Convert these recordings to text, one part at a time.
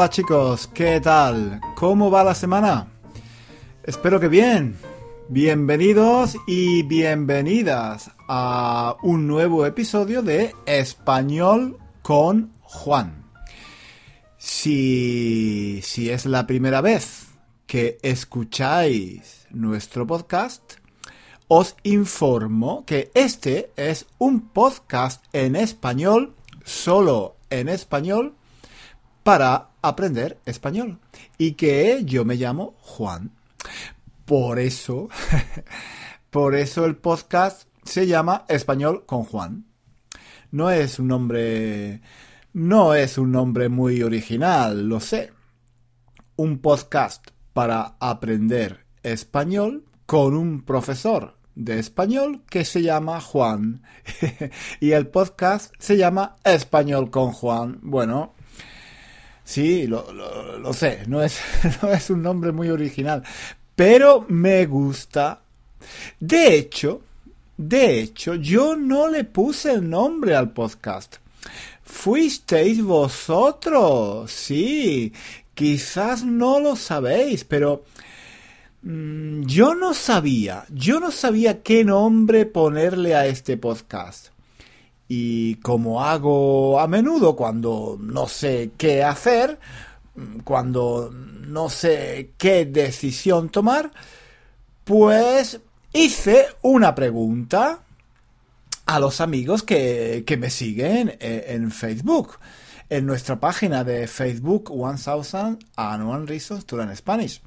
Hola chicos, ¿qué tal? ¿Cómo va la semana? Espero que bien. Bienvenidos y bienvenidas a un nuevo episodio de Español con Juan. Si, si es la primera vez que escucháis nuestro podcast, os informo que este es un podcast en español, solo en español, para aprender español. Y que yo me llamo Juan. Por eso, por eso el podcast se llama Español con Juan. No es un nombre, no es un nombre muy original, lo sé. Un podcast para aprender español con un profesor de español que se llama Juan. y el podcast se llama Español con Juan. Bueno, Sí, lo, lo, sé, no es, no es un nombre muy original, pero me gusta. De hecho, de hecho, yo no le puse el nombre al podcast. Fuisteis vosotros, sí. Quizás no lo sabéis, pero mm, yo no sabía, yo no sabía qué nombre ponerle a este podcast. Y como hago a menudo cuando no sé qué hacer, cuando no sé qué decisión tomar, pues hice una pregunta a los amigos que, me siguen en, Facebook. En nuestra página de Facebook 1000 and One Reasons to Learn Spanish.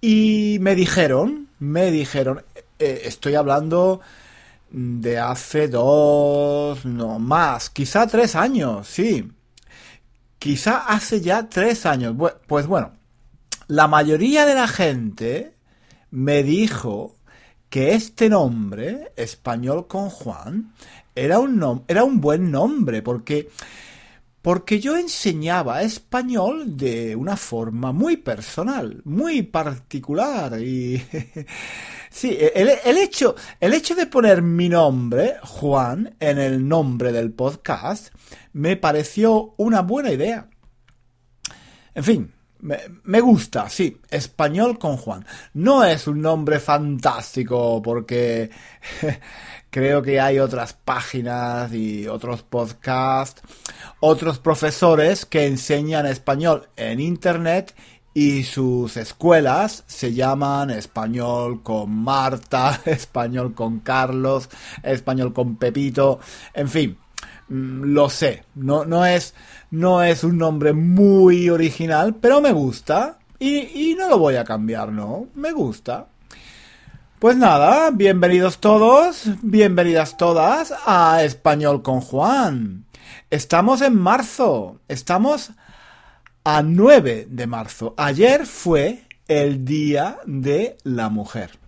Y me dijeron, me dijeron, eh, estoy hablando de hace dos, no más, quizá tres años, sí. Quizá hace ya tres años. Pues bueno, la mayoría de la gente me dijo que este nombre, español con Juan, era un, era un buen nombre, porque porque yo enseñaba español de una forma muy personal, muy particular y sí, el, hecho, el hecho de poner mi nombre, Juan, en el nombre del podcast, me pareció una buena idea. En fin, me, me, gusta, sí, español con Juan. No es un nombre fantástico porque creo que hay otras páginas y otros podcasts, otros profesores que enseñan español en Internet y sus escuelas se llaman español con Marta, español con Carlos, español con Pepito, en fin, mm, lo sé, no, no, es, no es un nombre muy original, pero me gusta y, y no lo voy a cambiar, ¿no? Me gusta. Pues nada, bienvenidos todos, bienvenidas todas a Español con Juan. Estamos en marzo, estamos a 9 de marzo. Ayer fue el Día de la Mujer.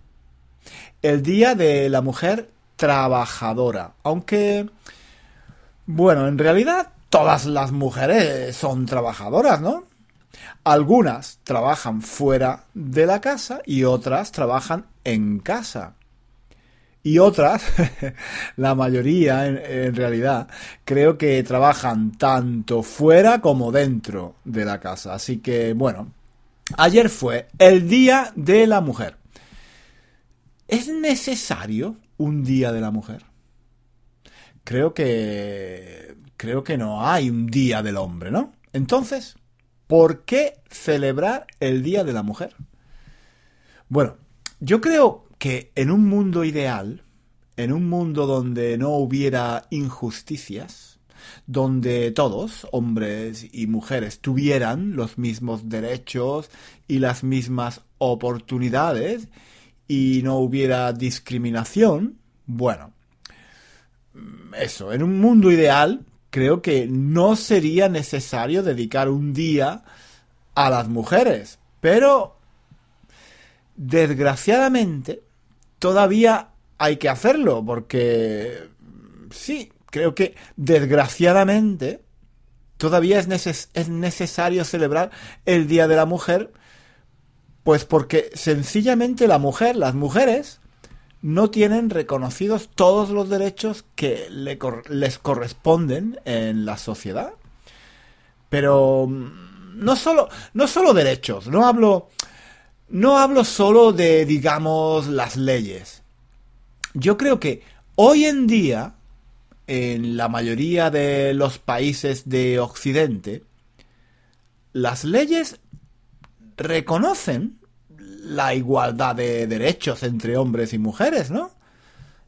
El Día de la Mujer Trabajadora. Aunque, bueno, en realidad todas las mujeres son trabajadoras, ¿no? Algunas trabajan fuera de la casa y otras trabajan en casa. Y otras, la mayoría en, realidad, creo que trabajan tanto fuera como dentro de la casa. Así que, bueno, ayer fue el Día de la Mujer. ¿Es necesario un Día de la Mujer? Creo que... Creo que no hay un Día del Hombre, ¿no? Entonces, ¿Por qué celebrar el Día de la Mujer? Bueno, yo creo que en un mundo ideal, en un mundo donde no hubiera injusticias, donde todos, hombres y mujeres, tuvieran los mismos derechos y las mismas oportunidades y no hubiera discriminación, bueno, eso, en un mundo ideal creo que no sería necesario dedicar un día a las mujeres. Pero, desgraciadamente, todavía hay que hacerlo, porque sí, creo que desgraciadamente todavía es, es necesario celebrar el Día de la Mujer, pues porque sencillamente la mujer, las mujeres, no tienen reconocidos todos los derechos que les corresponden en la sociedad. Pero mm, no solo, no solo derechos, no hablo, no hablo solo de, digamos, las leyes. Yo creo que hoy en día, en la mayoría de los países de Occidente, las leyes reconocen la igualdad de derechos entre hombres y mujeres, ¿no?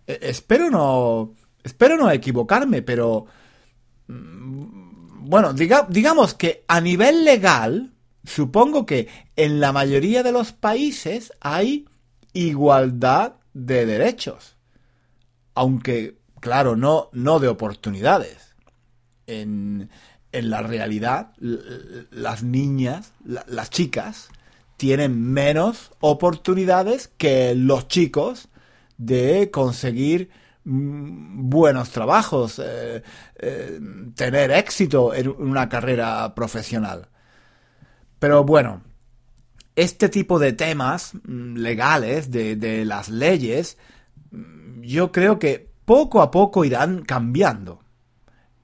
E, espero no. Espero no equivocarme, pero. Mm, bueno, digamos que a nivel legal, supongo que en la mayoría de los países hay igualdad de derechos. Aunque, claro, no, no de oportunidades. En, en la realidad, las niñas, las chicas, tienen menos oportunidades que los chicos de conseguir mm, buenos trabajos, eh, eh, tener éxito en una carrera profesional. Pero bueno, este tipo de temas mm, legales, de, las leyes, mm, yo creo que poco a poco irán cambiando.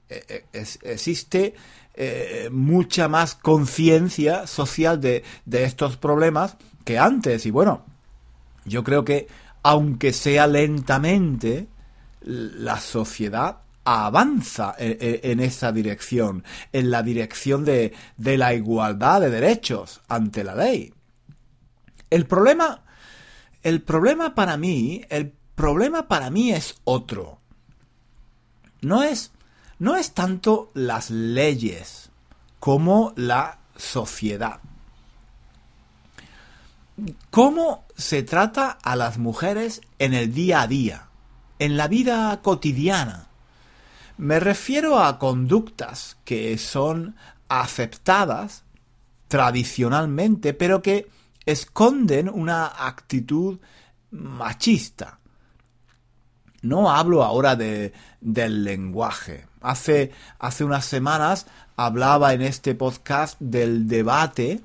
E, e, existe eh, mucha más conciencia social de, de estos problemas que antes. Y bueno, yo creo que aunque sea lentamente, la sociedad avanza en, esa dirección, en la dirección de, de, la igualdad de derechos ante la ley. El problema, el problema para mí, el problema para mí es otro. No es, no es tanto las leyes como la sociedad. ¿Cómo se trata a las mujeres en el día a día, en la vida cotidiana? Me refiero a conductas que son aceptadas tradicionalmente, pero que esconden una actitud machista. No hablo ahora de, del lenguaje. Hace, hace unas semanas hablaba en este podcast del debate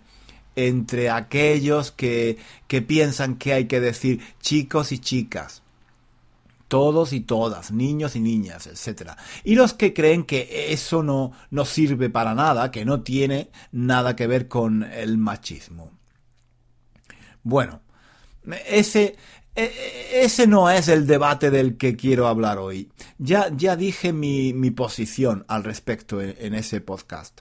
entre aquellos que, que piensan que hay que decir chicos y chicas, todos y todas, niños y niñas, etc. Y los que creen que eso no, no sirve para nada, que no tiene nada que ver con el machismo. Bueno, ese, e, ese no es el debate del que quiero hablar hoy. Ya, ya dije mi, mi posición al respecto en ese podcast.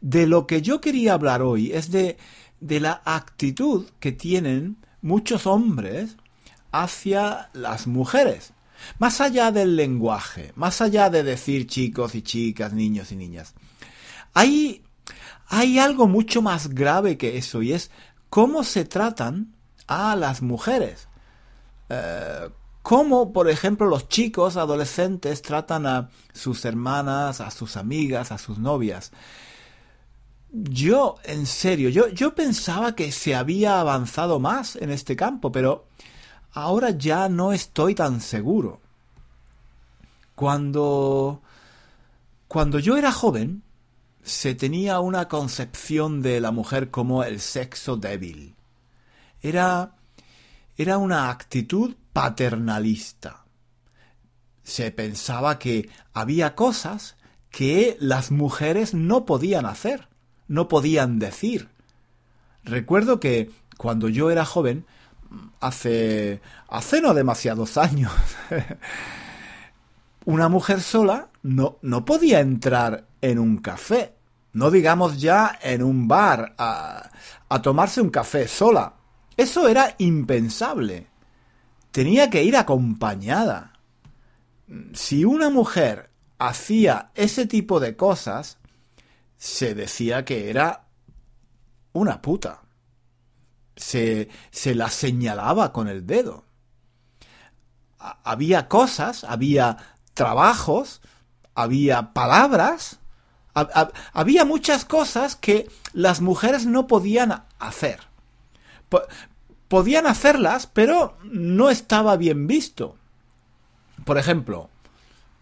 De lo que yo quería hablar hoy es de de la actitud que tienen muchos hombres hacia las mujeres. Más allá del lenguaje, más allá de decir chicos y chicas, niños y niñas. Hay, hay algo mucho más grave que eso y es cómo se tratan a las mujeres. Eh, cómo, por ejemplo, los chicos adolescentes tratan a sus hermanas, a sus amigas, a sus novias. Yo, en serio, yo, yo pensaba que se había avanzado más en este campo, pero ahora ya no estoy tan seguro. Cuando... Cuando yo era joven, se tenía una concepción de la mujer como el sexo débil. Era... era una actitud paternalista. Se pensaba que había cosas que las mujeres no podían hacer no podían decir. Recuerdo que cuando yo era joven, hace, hace no demasiados años, una mujer sola no, no podía entrar en un café, no digamos ya en un bar a, a tomarse un café sola. Eso era impensable. Tenía que ir acompañada. Si una mujer hacía ese tipo de cosas, se decía que era una puta. Se, se la señalaba con el dedo. Había cosas, había trabajos, había palabras, había muchas cosas que las mujeres no podían hacer. podían hacerlas, pero no estaba bien visto. Por ejemplo,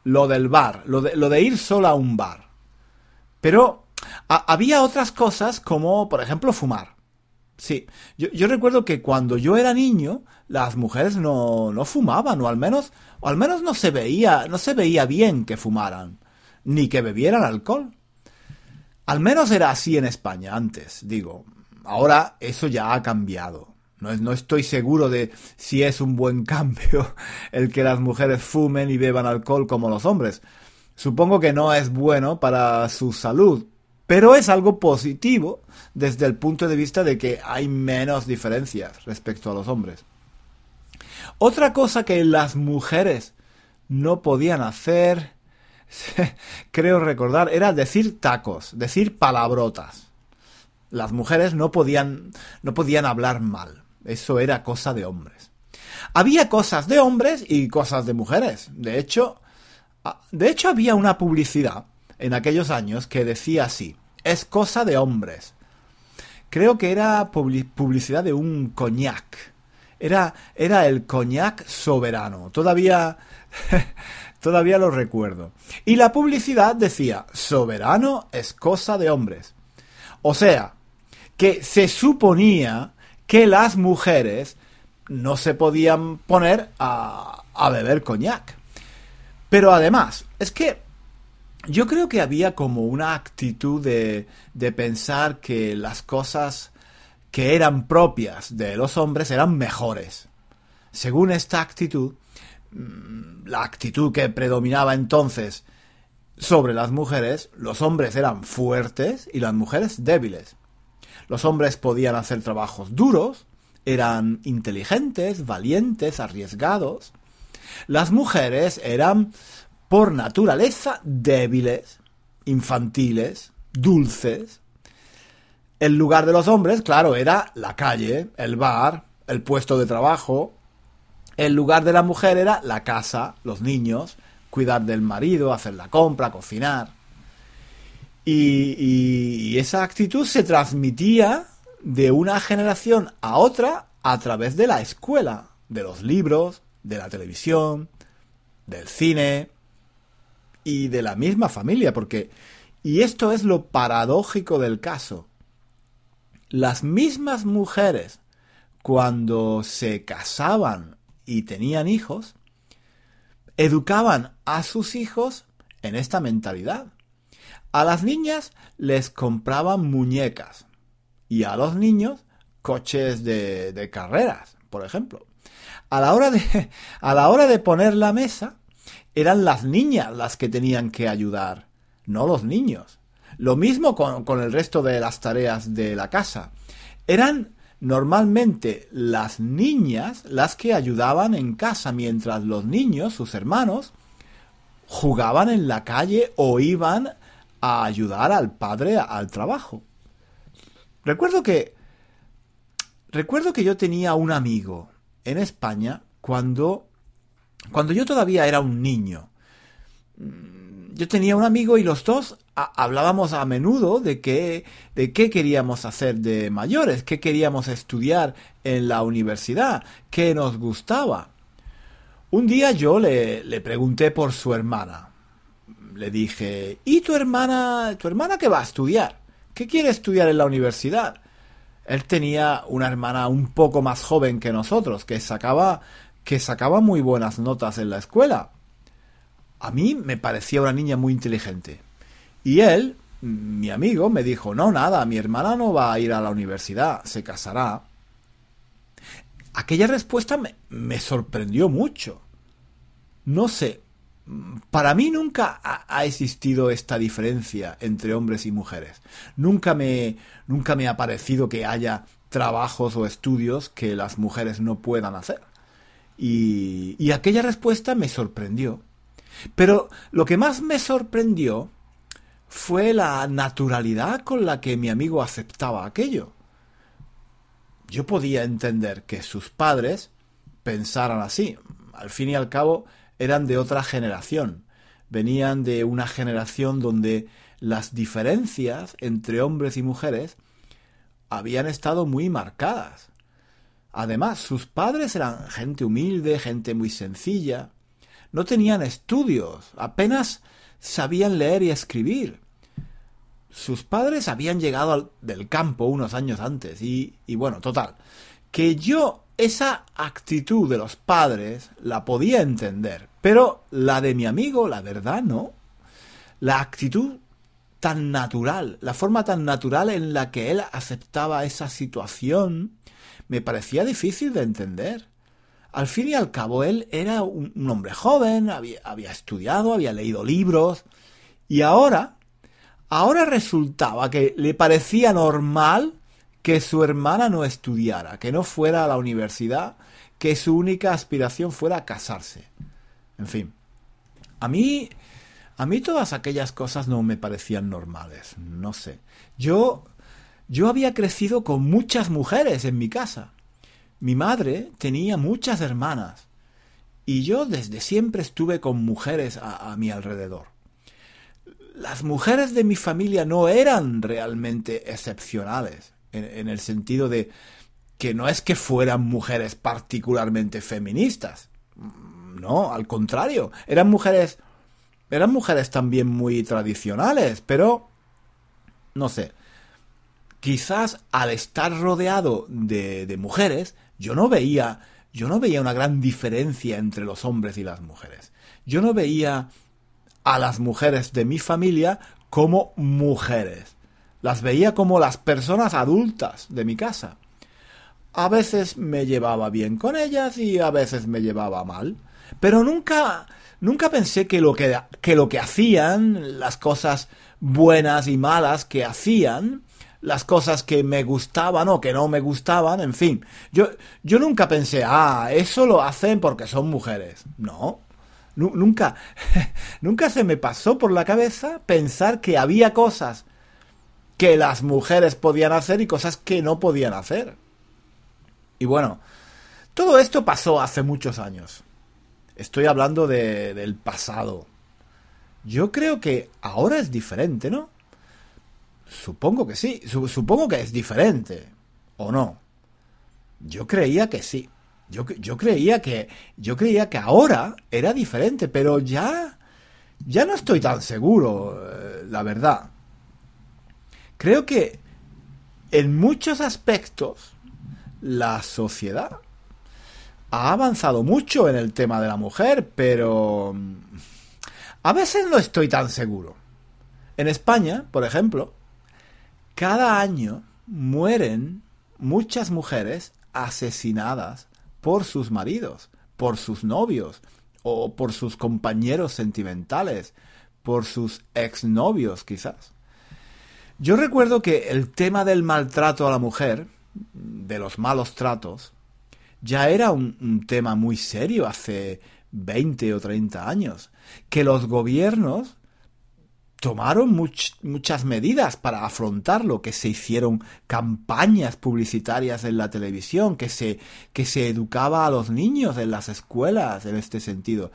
lo del bar, lo de, ir sola a un bar. Pero había otras cosas como, por ejemplo, fumar. Sí, yo, recuerdo que cuando yo era niño, las mujeres no, no fumaban, o al menos, o al menos no se veía, no se veía bien que fumaran, ni que bebieran alcohol. Al menos era así en España antes, digo. Ahora eso ya ha cambiado. No, no, estoy seguro de si es un buen cambio el que las mujeres fumen y beban alcohol como los hombres. Supongo que no es bueno para su salud, pero es algo positivo desde el punto de vista de que hay menos diferencias respecto a los hombres. Otra cosa que las mujeres no podían hacer, creo recordar, era decir tacos, decir palabrotas. Las mujeres no podían, no podían hablar mal. Eso era cosa de hombres. Había cosas de hombres y cosas de mujeres. De hecho, de hecho había una publicidad en aquellos años que decía así, es cosa de hombres. Creo que era publicidad de un coñac. Era, era el coñac soberano. Todavía, todavía lo recuerdo. Y la publicidad decía, soberano es cosa de hombres. O sea, que se suponía que las mujeres no se podían poner a, a beber coñac. Pero además, es que yo creo que había como una actitud de, de pensar que las cosas que eran propias de los hombres eran mejores. Según esta actitud, mm, la actitud que predominaba entonces sobre las mujeres, los hombres eran fuertes y las mujeres débiles. Los hombres podían hacer trabajos duros, eran inteligentes, valientes, arriesgados. Las mujeres eran por naturaleza débiles, infantiles, dulces. El lugar de los hombres, claro, era la calle, el bar, el puesto de trabajo. El lugar de la mujer era la casa, los niños, cuidar del marido, hacer la compra, cocinar. Y, esa actitud se transmitía de una generación a otra a través de la escuela, de los libros, de la televisión, del cine, y de la misma familia, porque... Y esto es lo paradójico del caso. Las mismas mujeres, cuando se casaban y tenían hijos, educaban a sus hijos en esta mentalidad. A las niñas les compraban muñecas y a los niños coches de, de carreras, por ejemplo. A la hora de, a la hora de poner la mesa, eran las niñas las que tenían que ayudar, no los niños. Lo mismo con, el resto de las tareas de la casa. Eran normalmente las niñas las que ayudaban en casa mientras los niños, sus hermanos, jugaban en la calle o iban a ayudar al padre al trabajo. Recuerdo que recuerdo que yo tenía un amigo en España cuando cuando yo todavía era un niño, yo tenía un amigo y los dos hablábamos a menudo de qué, de qué queríamos hacer de mayores, qué queríamos estudiar en la universidad, qué nos gustaba. Un día yo le, le pregunté por su hermana. Le dije, ¿y tu hermana, tu hermana qué va a estudiar? ¿Qué quiere estudiar en la universidad? Él tenía una hermana un poco más joven que nosotros, que sacaba que sacaba muy buenas notas en la escuela. A mí me parecía una niña muy inteligente. Y él, mi amigo, me dijo, no, nada, mi hermana no va a ir a la universidad, se casará. Aquella respuesta me, me sorprendió mucho. No sé, para mí nunca ha, existido esta diferencia entre hombres y mujeres. Nunca me, nunca me ha parecido que haya trabajos o estudios que las mujeres no puedan hacer. Y, aquella respuesta me sorprendió. Pero lo que más me sorprendió fue la naturalidad con la que mi amigo aceptaba aquello. Yo podía entender que sus padres pensaran así. Al fin y al cabo eran de otra generación. Venían de una generación donde las diferencias entre hombres y mujeres habían estado muy marcadas. Además, sus padres eran gente humilde, gente muy sencilla. No tenían estudios, apenas sabían leer y escribir. Sus padres habían llegado del campo unos años antes y, bueno, total, que yo esa actitud de los padres la podía entender, pero la de mi amigo, la verdad, no. La actitud tan natural, la forma tan natural en la que él aceptaba esa situación, me parecía difícil de entender. Al fin y al cabo, él era un, hombre joven, había, había estudiado, había leído libros, y ahora, ahora resultaba que le parecía normal que su hermana no estudiara, que no fuera a la universidad, que su única aspiración fuera casarse. En fin, a mí a mí todas aquellas cosas no me parecían normales, no sé. Yo yo había crecido con muchas mujeres en mi casa. Mi madre tenía muchas hermanas y yo desde siempre estuve con mujeres a, mi alrededor. Las mujeres de mi familia no eran realmente excepcionales, en el sentido de que no es que fueran mujeres particularmente feministas. No, al contrario, eran mujeres eran mujeres también muy tradicionales, pero no sé. Quizás al estar rodeado de, mujeres, yo no veía, yo no veía una gran diferencia entre los hombres y las mujeres. Yo no veía a las mujeres de mi familia como mujeres. Las veía como las personas adultas de mi casa. A veces me llevaba bien con ellas y a veces me llevaba mal. Pero nunca, nunca pensé que lo que, que lo que hacían, las cosas buenas y malas que hacían, las cosas que me gustaban o que no me gustaban, en fin. Yo, yo nunca pensé, ah, eso lo hacen porque son mujeres. No. Nunca, nunca se me pasó por la cabeza pensar que había cosas que las mujeres podían hacer y cosas que no podían hacer. Y bueno, todo esto pasó hace muchos años. Estoy hablando de, del pasado. Yo creo que ahora es diferente, ¿no? Supongo que sí. supongo que es diferente. ¿O no? Yo creía que sí. Yo, yo, creía que. Yo creía que ahora era diferente, pero ya. Ya no estoy tan seguro, eh, la verdad. Creo que en muchos aspectos la sociedad ha avanzado mucho en el tema de la mujer, pero mm, a veces no estoy tan seguro. En España, por ejemplo, cada año mueren muchas mujeres asesinadas por sus maridos, por sus novios o por sus compañeros sentimentales, por sus exnovios quizás. Yo recuerdo que el tema del maltrato a la mujer, de los malos tratos, ya era un, tema muy serio hace 20 o 30 años, que los gobiernos tomaron muchas medidas para afrontarlo, que se hicieron campañas publicitarias en la televisión, que se, que se educaba a los niños en las escuelas en este sentido.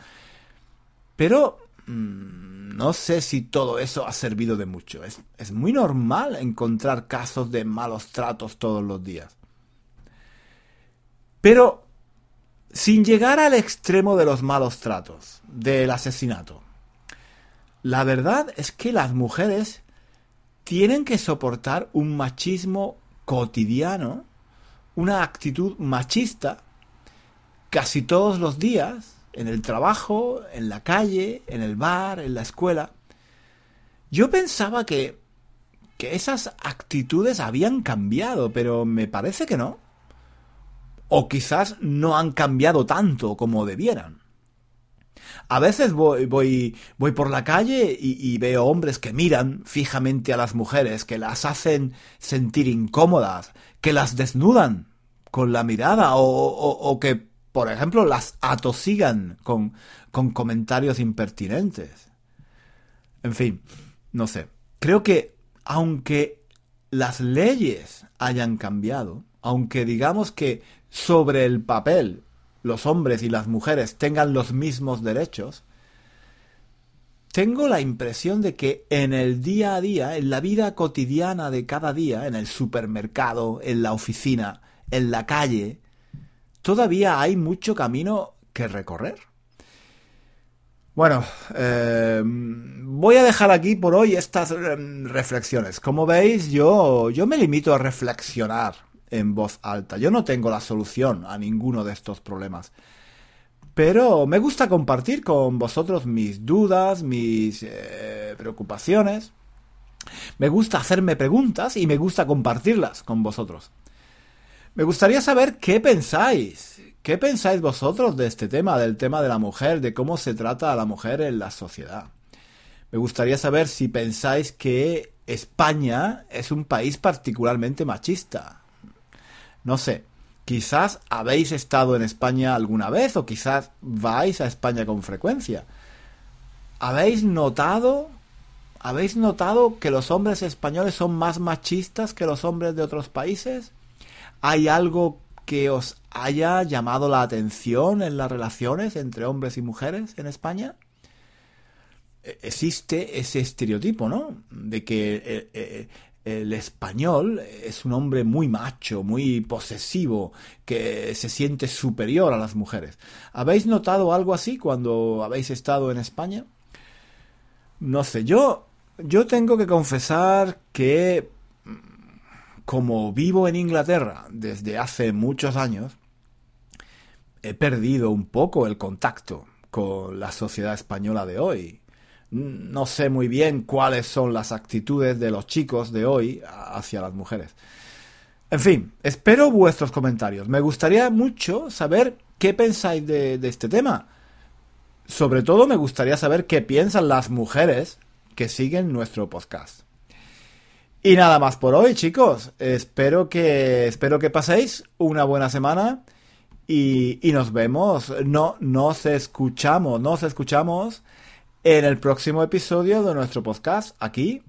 Pero mm, no sé si todo eso ha servido de mucho. Es, es muy normal encontrar casos de malos tratos todos los días. Pero sin llegar al extremo de los malos tratos, del asesinato. La verdad es que las mujeres tienen que soportar un machismo cotidiano, una actitud machista, casi todos los días, en el trabajo, en la calle, en el bar, en la escuela. Yo pensaba que, que esas actitudes habían cambiado, pero me parece que no o quizás no han cambiado tanto como debieran. A veces voy, voy, voy por la calle y, veo hombres que miran fijamente a las mujeres, que las hacen sentir incómodas, que las desnudan con la mirada o, o, que, por ejemplo, las atosigan con, con comentarios impertinentes. En fin, no sé. Creo que aunque las leyes hayan cambiado, aunque digamos que sobre el papel los hombres y las mujeres tengan los mismos derechos, tengo la impresión de que en el día a día, en la vida cotidiana de cada día, en el supermercado, en la oficina, en la calle, todavía hay mucho camino que recorrer. Bueno, eh, voy a dejar aquí por hoy estas eh, reflexiones. Como veis, yo, yo me limito a reflexionar en voz alta. Yo no tengo la solución a ninguno de estos problemas. Pero me gusta compartir con vosotros mis dudas, mis eh, preocupaciones. Me gusta hacerme preguntas y me gusta compartirlas con vosotros. Me gustaría saber qué pensáis. ¿Qué pensáis vosotros de este tema, del tema de la mujer, de cómo se trata a la mujer en la sociedad? Me gustaría saber si pensáis que España es un país particularmente machista. No sé, quizás habéis estado en España alguna vez o quizás vais a España con frecuencia. ¿Habéis notado ¿Habéis notado que los hombres españoles son más machistas que los hombres de otros países? ¿Hay algo que os haya llamado la atención en las relaciones entre hombres y mujeres en España? E, existe ese estereotipo, ¿no? De que eh, eh, el, español es un hombre muy macho, muy posesivo, que se siente superior a las mujeres. ¿Habéis notado algo así cuando habéis estado en España? No sé, yo yo tengo que confesar que como vivo en Inglaterra desde hace muchos años, he perdido un poco el contacto con la sociedad española de hoy. No sé muy bien cuáles son las actitudes de los chicos de hoy hacia las mujeres. En fin, espero vuestros comentarios. Me gustaría mucho saber qué pensáis de, este tema. Sobre todo me gustaría saber qué piensan las mujeres que siguen nuestro podcast. Y nada más por hoy, chicos. Espero que, espero que paséis una buena semana y, y nos vemos. No, nos escuchamos, nos escuchamos en el próximo episodio de nuestro podcast aquí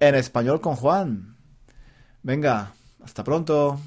en español con Juan. Venga, hasta pronto.